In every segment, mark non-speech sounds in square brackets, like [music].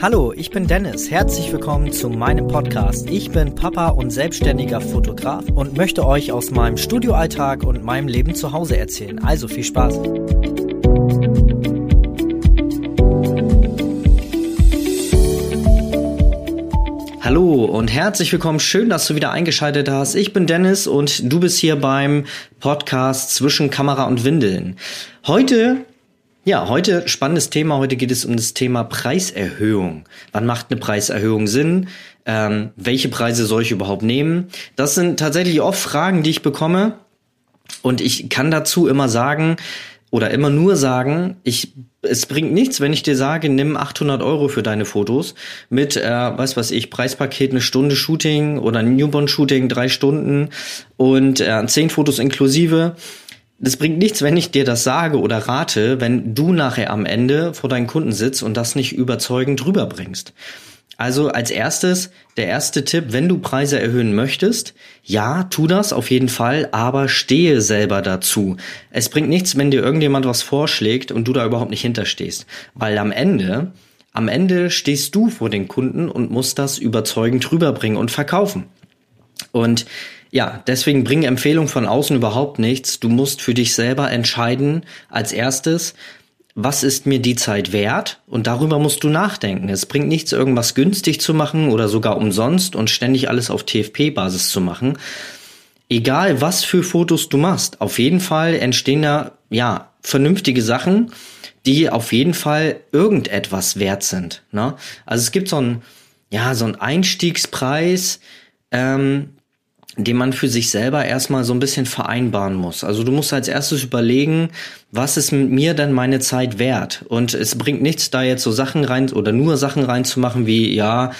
Hallo, ich bin Dennis. Herzlich willkommen zu meinem Podcast. Ich bin Papa und selbstständiger Fotograf und möchte euch aus meinem Studioalltag und meinem Leben zu Hause erzählen. Also viel Spaß. Hallo und herzlich willkommen. Schön, dass du wieder eingeschaltet hast. Ich bin Dennis und du bist hier beim Podcast zwischen Kamera und Windeln. Heute ja, heute spannendes Thema. Heute geht es um das Thema Preiserhöhung. Wann macht eine Preiserhöhung Sinn? Ähm, welche Preise soll ich überhaupt nehmen? Das sind tatsächlich oft Fragen, die ich bekomme. Und ich kann dazu immer sagen oder immer nur sagen, ich es bringt nichts, wenn ich dir sage, nimm 800 Euro für deine Fotos mit, äh, was weiß ich, Preispaket eine Stunde Shooting oder Newborn-Shooting drei Stunden und äh, zehn Fotos inklusive das bringt nichts, wenn ich dir das sage oder rate, wenn du nachher am Ende vor deinen Kunden sitzt und das nicht überzeugend rüberbringst. Also als erstes, der erste Tipp, wenn du Preise erhöhen möchtest, ja, tu das auf jeden Fall, aber stehe selber dazu. Es bringt nichts, wenn dir irgendjemand was vorschlägt und du da überhaupt nicht hinterstehst. Weil am Ende, am Ende stehst du vor den Kunden und musst das überzeugend rüberbringen und verkaufen. Und ja, deswegen bringen Empfehlungen von außen überhaupt nichts. Du musst für dich selber entscheiden, als erstes, was ist mir die Zeit wert? Und darüber musst du nachdenken. Es bringt nichts, irgendwas günstig zu machen oder sogar umsonst und ständig alles auf TFP-Basis zu machen. Egal, was für Fotos du machst, auf jeden Fall entstehen da, ja, vernünftige Sachen, die auf jeden Fall irgendetwas wert sind. Ne? Also es gibt so ein, ja, so ein Einstiegspreis, ähm, den man für sich selber erstmal so ein bisschen vereinbaren muss. Also du musst als erstes überlegen, was ist mit mir denn meine Zeit wert? Und es bringt nichts, da jetzt so Sachen rein oder nur Sachen reinzumachen wie, ja,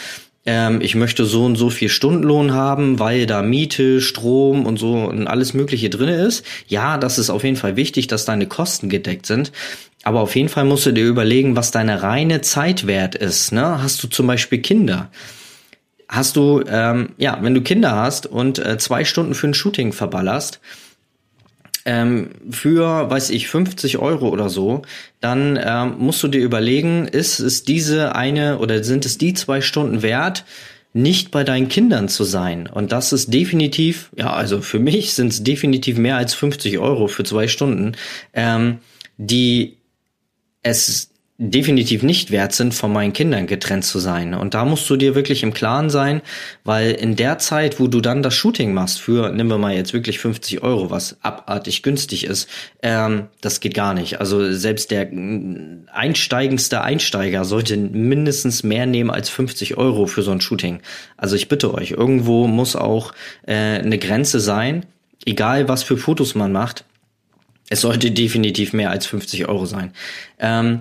ähm, ich möchte so und so viel Stundenlohn haben, weil da Miete, Strom und so und alles Mögliche drin ist. Ja, das ist auf jeden Fall wichtig, dass deine Kosten gedeckt sind. Aber auf jeden Fall musst du dir überlegen, was deine reine Zeit wert ist. Ne? Hast du zum Beispiel Kinder? Hast du, ähm, ja, wenn du Kinder hast und äh, zwei Stunden für ein Shooting verballerst, ähm, für, weiß ich, 50 Euro oder so, dann ähm, musst du dir überlegen, ist es diese eine oder sind es die zwei Stunden wert, nicht bei deinen Kindern zu sein. Und das ist definitiv, ja, also für mich sind es definitiv mehr als 50 Euro für zwei Stunden, ähm, die es definitiv nicht wert sind, von meinen Kindern getrennt zu sein. Und da musst du dir wirklich im Klaren sein, weil in der Zeit, wo du dann das Shooting machst, für, nehmen wir mal jetzt wirklich 50 Euro, was abartig günstig ist, ähm, das geht gar nicht. Also selbst der einsteigendste Einsteiger sollte mindestens mehr nehmen als 50 Euro für so ein Shooting. Also ich bitte euch, irgendwo muss auch äh, eine Grenze sein, egal was für Fotos man macht. Es sollte definitiv mehr als 50 Euro sein. Ähm,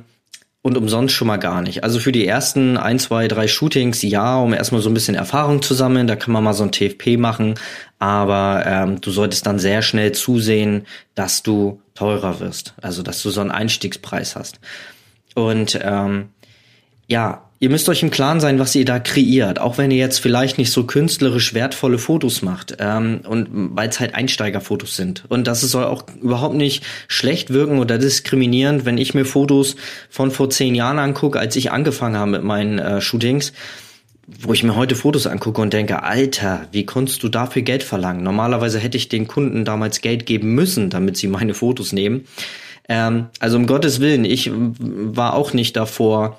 und umsonst schon mal gar nicht. Also für die ersten ein, zwei, drei Shootings, ja, um erstmal so ein bisschen Erfahrung zu sammeln, da kann man mal so ein TFP machen, aber ähm, du solltest dann sehr schnell zusehen, dass du teurer wirst, also dass du so einen Einstiegspreis hast. Und ähm, ja, Ihr müsst euch im Klaren sein, was ihr da kreiert, auch wenn ihr jetzt vielleicht nicht so künstlerisch wertvolle Fotos macht ähm, und weil es halt Einsteigerfotos sind. Und das soll auch überhaupt nicht schlecht wirken oder diskriminierend, wenn ich mir Fotos von vor zehn Jahren angucke, als ich angefangen habe mit meinen äh, Shootings, wo ich mir heute Fotos angucke und denke, Alter, wie konntest du dafür Geld verlangen? Normalerweise hätte ich den Kunden damals Geld geben müssen, damit sie meine Fotos nehmen. Ähm, also um Gottes Willen, ich war auch nicht davor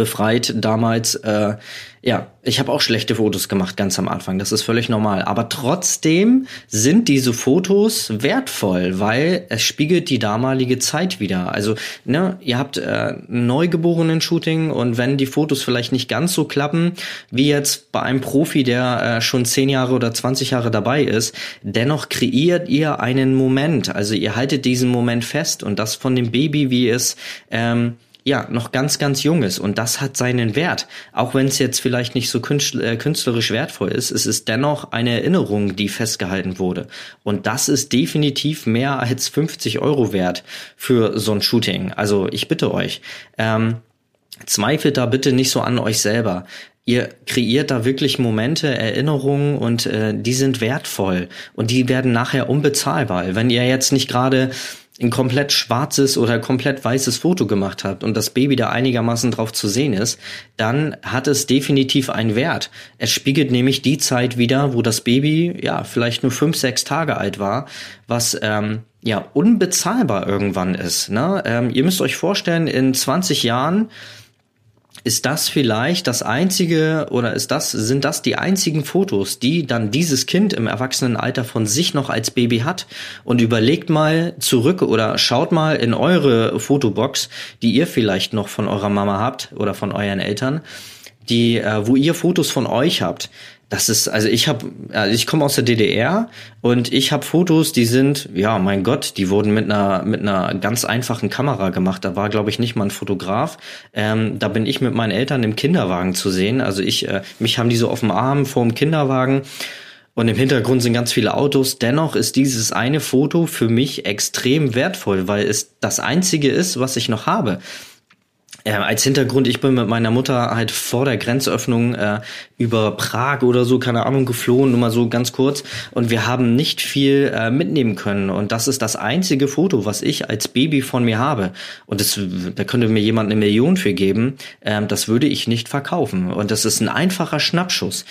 befreit damals. Äh, ja, ich habe auch schlechte Fotos gemacht ganz am Anfang. Das ist völlig normal. Aber trotzdem sind diese Fotos wertvoll, weil es spiegelt die damalige Zeit wieder. Also, ne, ihr habt äh, neugeborenen Shooting und wenn die Fotos vielleicht nicht ganz so klappen wie jetzt bei einem Profi, der äh, schon 10 Jahre oder 20 Jahre dabei ist, dennoch kreiert ihr einen Moment. Also ihr haltet diesen Moment fest und das von dem Baby, wie es ähm, ja, noch ganz, ganz jung ist. Und das hat seinen Wert. Auch wenn es jetzt vielleicht nicht so äh, künstlerisch wertvoll ist, es ist dennoch eine Erinnerung, die festgehalten wurde. Und das ist definitiv mehr als 50 Euro wert für so ein Shooting. Also ich bitte euch, ähm, zweifelt da bitte nicht so an euch selber. Ihr kreiert da wirklich Momente, Erinnerungen und äh, die sind wertvoll und die werden nachher unbezahlbar. Wenn ihr jetzt nicht gerade ein komplett schwarzes oder komplett weißes Foto gemacht habt und das Baby da einigermaßen drauf zu sehen ist, dann hat es definitiv einen Wert. Es spiegelt nämlich die Zeit wieder, wo das Baby ja vielleicht nur fünf, sechs Tage alt war, was ähm, ja unbezahlbar irgendwann ist. Ne? Ähm, ihr müsst euch vorstellen, in 20 Jahren ist das vielleicht das einzige oder ist das, sind das die einzigen Fotos, die dann dieses Kind im Erwachsenenalter von sich noch als Baby hat? Und überlegt mal zurück oder schaut mal in eure Fotobox, die ihr vielleicht noch von eurer Mama habt oder von euren Eltern, die, äh, wo ihr Fotos von euch habt das ist, also ich habe, also ich komme aus der DDR und ich habe Fotos, die sind, ja, mein Gott, die wurden mit einer mit einer ganz einfachen Kamera gemacht. Da war, glaube ich, nicht mal ein Fotograf. Ähm, da bin ich mit meinen Eltern im Kinderwagen zu sehen. Also ich, äh, mich haben die so auf dem Arm vor dem Kinderwagen. Und im Hintergrund sind ganz viele Autos. Dennoch ist dieses eine Foto für mich extrem wertvoll, weil es das einzige ist, was ich noch habe. Äh, als Hintergrund, ich bin mit meiner Mutter halt vor der Grenzöffnung äh, über Prag oder so, keine Ahnung, geflohen, nur mal so ganz kurz. Und wir haben nicht viel äh, mitnehmen können. Und das ist das einzige Foto, was ich als Baby von mir habe. Und das, da könnte mir jemand eine Million für geben. Ähm, das würde ich nicht verkaufen. Und das ist ein einfacher Schnappschuss.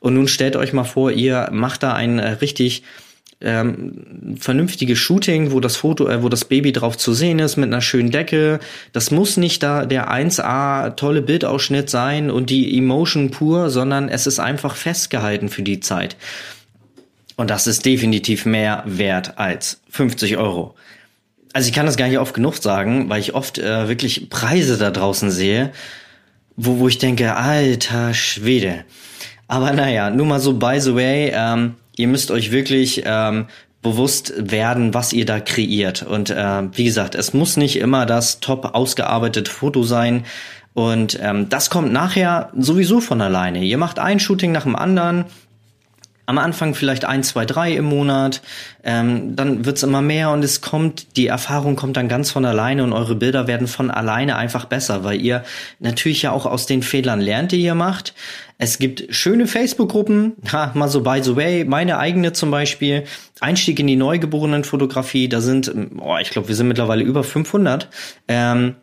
Und nun stellt euch mal vor, ihr macht da ein äh, richtig ähm, vernünftiges Shooting, wo das Foto, äh, wo das Baby drauf zu sehen ist mit einer schönen Decke. Das muss nicht da der 1A tolle Bildausschnitt sein und die Emotion pur, sondern es ist einfach festgehalten für die Zeit. Und das ist definitiv mehr wert als 50 Euro. Also ich kann das gar nicht oft genug sagen, weil ich oft äh, wirklich Preise da draußen sehe, wo, wo ich denke, alter Schwede. Aber naja, nur mal so by the way, ähm, ihr müsst euch wirklich ähm, bewusst werden, was ihr da kreiert. Und äh, wie gesagt, es muss nicht immer das top ausgearbeitete Foto sein. Und ähm, das kommt nachher sowieso von alleine. Ihr macht ein Shooting nach dem anderen, am Anfang vielleicht ein, zwei, drei im Monat, ähm, dann wird's immer mehr und es kommt, die Erfahrung kommt dann ganz von alleine und eure Bilder werden von alleine einfach besser, weil ihr natürlich ja auch aus den Fehlern lernt, die ihr macht. Es gibt schöne Facebook-Gruppen, mal so by the way, meine eigene zum Beispiel, Einstieg in die Neugeborenen-Fotografie, da sind, oh, ich glaube, wir sind mittlerweile über 500. Ähm,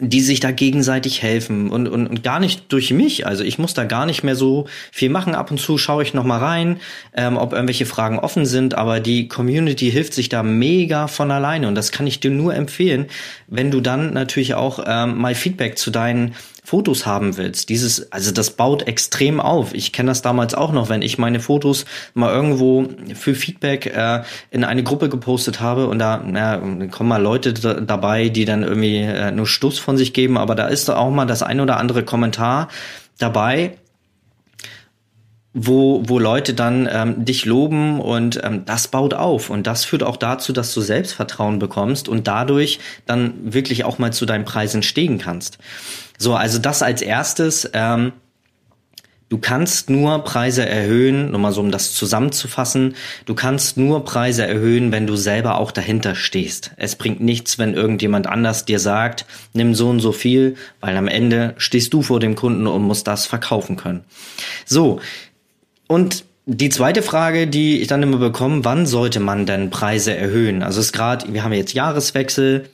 die sich da gegenseitig helfen und, und, und gar nicht durch mich. Also ich muss da gar nicht mehr so viel machen. Ab und zu schaue ich noch mal rein, ähm, ob irgendwelche Fragen offen sind. Aber die Community hilft sich da mega von alleine und das kann ich dir nur empfehlen, wenn du dann natürlich auch ähm, mal Feedback zu deinen Fotos haben willst. Dieses, also das baut extrem auf. Ich kenne das damals auch noch, wenn ich meine Fotos mal irgendwo für Feedback äh, in eine Gruppe gepostet habe und da na, kommen mal Leute dabei, die dann irgendwie äh, nur Stuss von sich geben, aber da ist auch mal das ein oder andere Kommentar dabei, wo, wo Leute dann ähm, dich loben und ähm, das baut auf und das führt auch dazu, dass du Selbstvertrauen bekommst und dadurch dann wirklich auch mal zu deinen Preisen stehen kannst. So, also das als erstes. Ähm, du kannst nur Preise erhöhen, nur mal so um das zusammenzufassen, du kannst nur Preise erhöhen, wenn du selber auch dahinter stehst. Es bringt nichts, wenn irgendjemand anders dir sagt, nimm so und so viel, weil am Ende stehst du vor dem Kunden und musst das verkaufen können. So, und die zweite Frage, die ich dann immer bekomme, wann sollte man denn Preise erhöhen? Also es ist gerade, wir haben jetzt Jahreswechsel,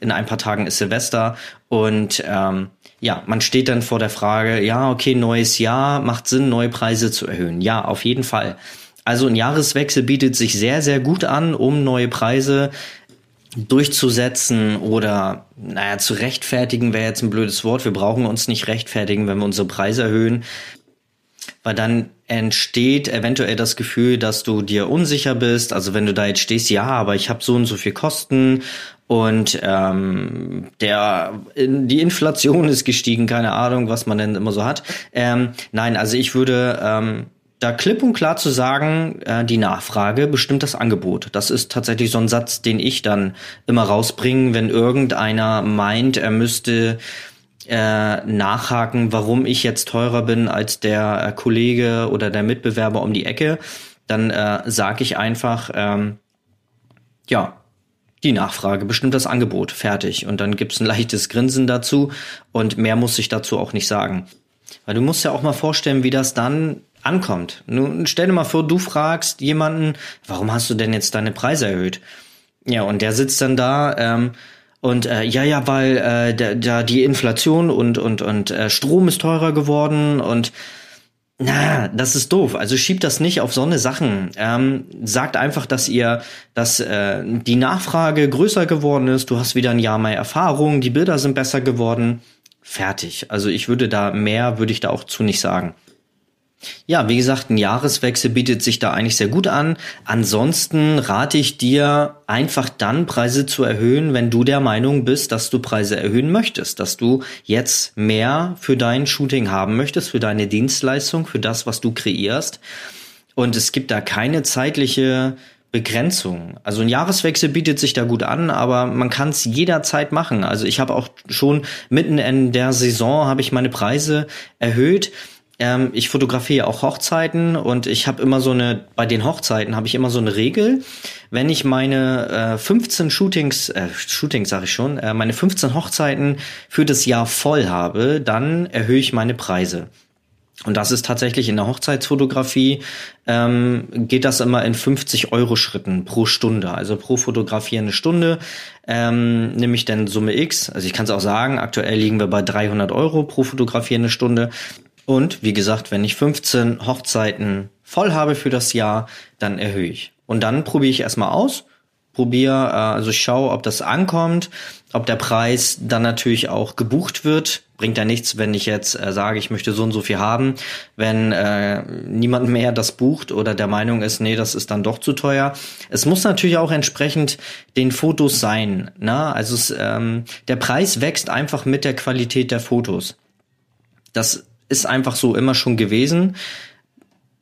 in ein paar Tagen ist Silvester und ähm, ja, man steht dann vor der Frage, ja, okay, neues Jahr, macht Sinn, neue Preise zu erhöhen. Ja, auf jeden Fall. Also ein Jahreswechsel bietet sich sehr, sehr gut an, um neue Preise durchzusetzen oder, naja, zu rechtfertigen wäre jetzt ein blödes Wort. Wir brauchen uns nicht rechtfertigen, wenn wir unsere Preise erhöhen, weil dann entsteht eventuell das Gefühl, dass du dir unsicher bist. Also wenn du da jetzt stehst, ja, aber ich habe so und so viel Kosten und ähm, der die Inflation ist gestiegen, keine Ahnung, was man denn immer so hat. Ähm, nein, also ich würde ähm, da klipp und klar zu sagen, äh, die Nachfrage bestimmt das Angebot. Das ist tatsächlich so ein Satz, den ich dann immer rausbringe, wenn irgendeiner meint, er müsste äh, nachhaken, warum ich jetzt teurer bin als der äh, Kollege oder der Mitbewerber um die Ecke, dann äh, sage ich einfach, ähm, ja, die Nachfrage bestimmt das Angebot, fertig. Und dann gibt's ein leichtes Grinsen dazu und mehr muss ich dazu auch nicht sagen. Weil du musst ja auch mal vorstellen, wie das dann ankommt. Nun stell dir mal vor, du fragst jemanden, warum hast du denn jetzt deine Preise erhöht? Ja, und der sitzt dann da, ähm, und äh, ja, ja, weil äh, da, da die Inflation und und und äh, Strom ist teurer geworden und na, das ist doof. Also schiebt das nicht auf so eine Sachen. Ähm, sagt einfach, dass ihr, dass äh, die Nachfrage größer geworden ist. Du hast wieder ein Jahr mehr Erfahrung. Die Bilder sind besser geworden. Fertig. Also ich würde da mehr, würde ich da auch zu nicht sagen. Ja, wie gesagt, ein Jahreswechsel bietet sich da eigentlich sehr gut an. Ansonsten rate ich dir, einfach dann Preise zu erhöhen, wenn du der Meinung bist, dass du Preise erhöhen möchtest, dass du jetzt mehr für dein Shooting haben möchtest, für deine Dienstleistung, für das, was du kreierst. Und es gibt da keine zeitliche Begrenzung. Also ein Jahreswechsel bietet sich da gut an, aber man kann es jederzeit machen. Also ich habe auch schon mitten in der Saison habe ich meine Preise erhöht ähm, ich fotografiere auch Hochzeiten und ich habe immer so eine, bei den Hochzeiten habe ich immer so eine Regel, wenn ich meine äh, 15 Shootings, äh, Shootings sage ich schon, äh, meine 15 Hochzeiten für das Jahr voll habe, dann erhöhe ich meine Preise. Und das ist tatsächlich in der Hochzeitsfotografie, ähm, geht das immer in 50 Euro Schritten pro Stunde. Also pro Fotografie eine Stunde ähm, nehme ich dann Summe X. Also ich kann es auch sagen, aktuell liegen wir bei 300 Euro pro Fotografie eine Stunde. Und wie gesagt, wenn ich 15 Hochzeiten voll habe für das Jahr, dann erhöhe ich. Und dann probiere ich erstmal aus, probiere, äh, also ich schaue, ob das ankommt, ob der Preis dann natürlich auch gebucht wird. Bringt ja nichts, wenn ich jetzt äh, sage, ich möchte so und so viel haben, wenn äh, niemand mehr das bucht oder der Meinung ist, nee, das ist dann doch zu teuer. Es muss natürlich auch entsprechend den Fotos sein. Ne? Also es, ähm, der Preis wächst einfach mit der Qualität der Fotos. Das ist einfach so immer schon gewesen.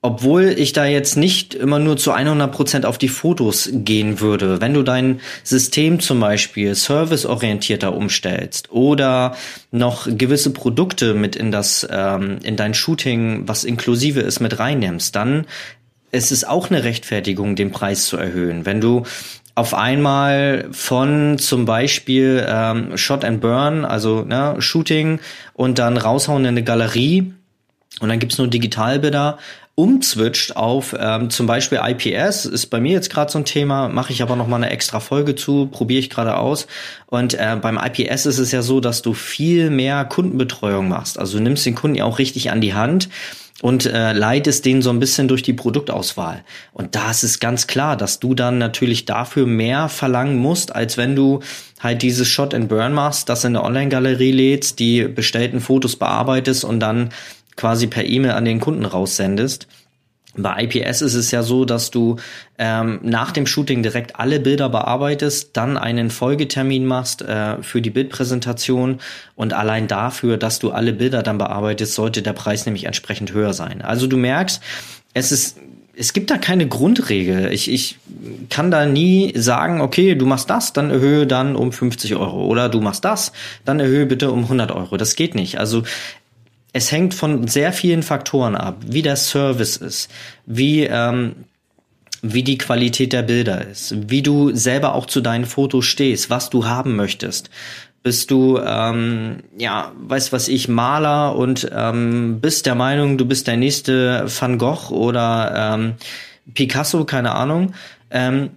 Obwohl ich da jetzt nicht immer nur zu 100 Prozent auf die Fotos gehen würde. Wenn du dein System zum Beispiel serviceorientierter umstellst oder noch gewisse Produkte mit in das, ähm, in dein Shooting, was inklusive ist, mit reinnimmst, dann ist es auch eine Rechtfertigung, den Preis zu erhöhen. Wenn du auf einmal von zum Beispiel ähm, Shot and Burn, also ne, Shooting und dann raushauen in eine Galerie und dann gibt's nur Digitalbilder, umzwitscht auf ähm, zum Beispiel IPS, ist bei mir jetzt gerade so ein Thema, mache ich aber noch mal eine extra Folge zu, probiere ich gerade aus. Und äh, beim IPS ist es ja so, dass du viel mehr Kundenbetreuung machst. Also du nimmst den Kunden ja auch richtig an die Hand und äh, leitest den so ein bisschen durch die Produktauswahl. Und da ist es ganz klar, dass du dann natürlich dafür mehr verlangen musst, als wenn du halt dieses Shot and Burn machst, das in der Online-Galerie lädst, die bestellten Fotos bearbeitest und dann quasi per E-Mail an den Kunden raussendest. Bei IPS ist es ja so, dass du ähm, nach dem Shooting direkt alle Bilder bearbeitest, dann einen Folgetermin machst äh, für die Bildpräsentation und allein dafür, dass du alle Bilder dann bearbeitest, sollte der Preis nämlich entsprechend höher sein. Also du merkst, es ist es gibt da keine Grundregel. Ich, ich kann da nie sagen, okay, du machst das, dann erhöhe dann um 50 Euro. Oder du machst das, dann erhöhe bitte um 100 Euro. Das geht nicht. Also es hängt von sehr vielen Faktoren ab, wie der Service ist, wie ähm, wie die Qualität der Bilder ist, wie du selber auch zu deinen Fotos stehst, was du haben möchtest. Bist du, ähm, ja, weißt was ich, Maler und ähm, bist der Meinung, du bist der nächste Van Gogh oder ähm, Picasso, keine Ahnung. Ähm,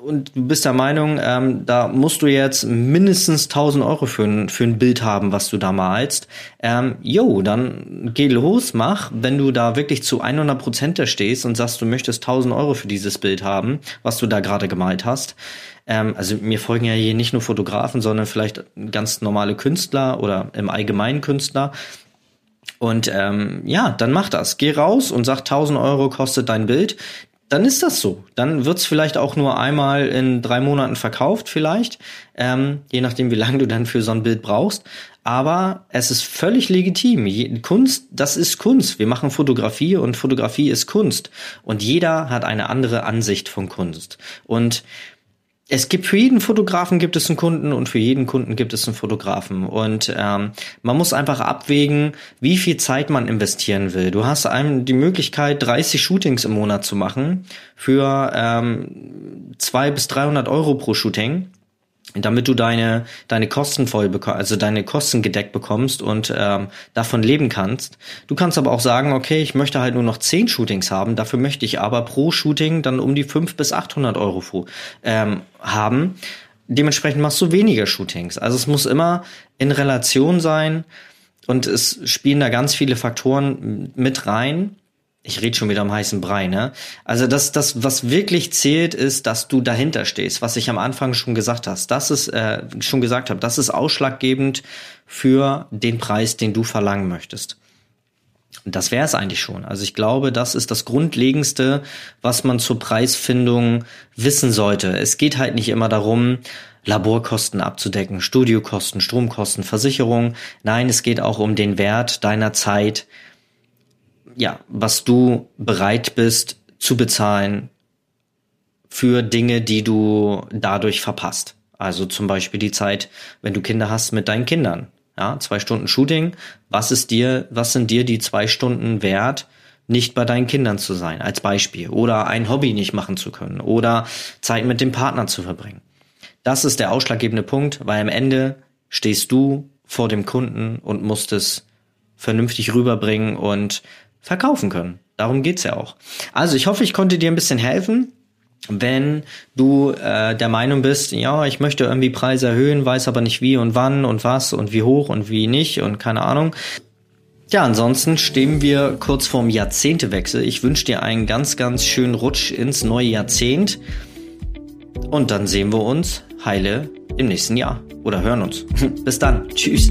und du bist der Meinung, ähm, da musst du jetzt mindestens 1000 Euro für ein, für ein Bild haben, was du da malst. Ähm, jo, dann geh los, mach. Wenn du da wirklich zu 100 Prozent da stehst und sagst, du möchtest 1000 Euro für dieses Bild haben, was du da gerade gemalt hast. Ähm, also mir folgen ja hier nicht nur Fotografen, sondern vielleicht ganz normale Künstler oder im Allgemeinen Künstler. Und ähm, ja, dann mach das. Geh raus und sag 1000 Euro kostet dein Bild dann ist das so. Dann wird's vielleicht auch nur einmal in drei Monaten verkauft, vielleicht, ähm, je nachdem, wie lange du dann für so ein Bild brauchst. Aber es ist völlig legitim. Kunst, das ist Kunst. Wir machen Fotografie und Fotografie ist Kunst. Und jeder hat eine andere Ansicht von Kunst. Und es gibt für jeden Fotografen gibt es einen Kunden und für jeden Kunden gibt es einen Fotografen. Und ähm, man muss einfach abwägen, wie viel Zeit man investieren will. Du hast einem die Möglichkeit, 30 Shootings im Monat zu machen für ähm, 200 bis 300 Euro pro Shooting. Damit du deine deine Kosten voll bekommst, also deine Kosten gedeckt bekommst und ähm, davon leben kannst. Du kannst aber auch sagen, okay, ich möchte halt nur noch zehn Shootings haben, dafür möchte ich aber pro Shooting dann um die fünf bis 800 Euro ähm, haben. Dementsprechend machst du weniger Shootings. Also es muss immer in Relation sein und es spielen da ganz viele Faktoren mit rein ich rede schon wieder am heißen Brei, ne? Also das, das, was wirklich zählt, ist, dass du dahinter stehst, was ich am Anfang schon gesagt hast. Das ist äh, schon gesagt habe, das ist ausschlaggebend für den Preis, den du verlangen möchtest. Und das wäre es eigentlich schon. Also ich glaube, das ist das Grundlegendste, was man zur Preisfindung wissen sollte. Es geht halt nicht immer darum, Laborkosten abzudecken, Studiokosten, Stromkosten, Versicherung. Nein, es geht auch um den Wert deiner Zeit, ja, was du bereit bist zu bezahlen für Dinge, die du dadurch verpasst. Also zum Beispiel die Zeit, wenn du Kinder hast mit deinen Kindern. Ja, zwei Stunden Shooting. Was ist dir, was sind dir die zwei Stunden wert, nicht bei deinen Kindern zu sein, als Beispiel? Oder ein Hobby nicht machen zu können? Oder Zeit mit dem Partner zu verbringen? Das ist der ausschlaggebende Punkt, weil am Ende stehst du vor dem Kunden und musst es vernünftig rüberbringen und verkaufen können. Darum geht's ja auch. Also ich hoffe, ich konnte dir ein bisschen helfen. Wenn du äh, der Meinung bist, ja, ich möchte irgendwie Preise erhöhen, weiß aber nicht wie und wann und was und wie hoch und wie nicht und keine Ahnung. Ja, ansonsten stehen wir kurz vorm Jahrzehntewechsel. Ich wünsche dir einen ganz, ganz schönen Rutsch ins neue Jahrzehnt. Und dann sehen wir uns heile im nächsten Jahr oder hören uns. [laughs] Bis dann. Tschüss.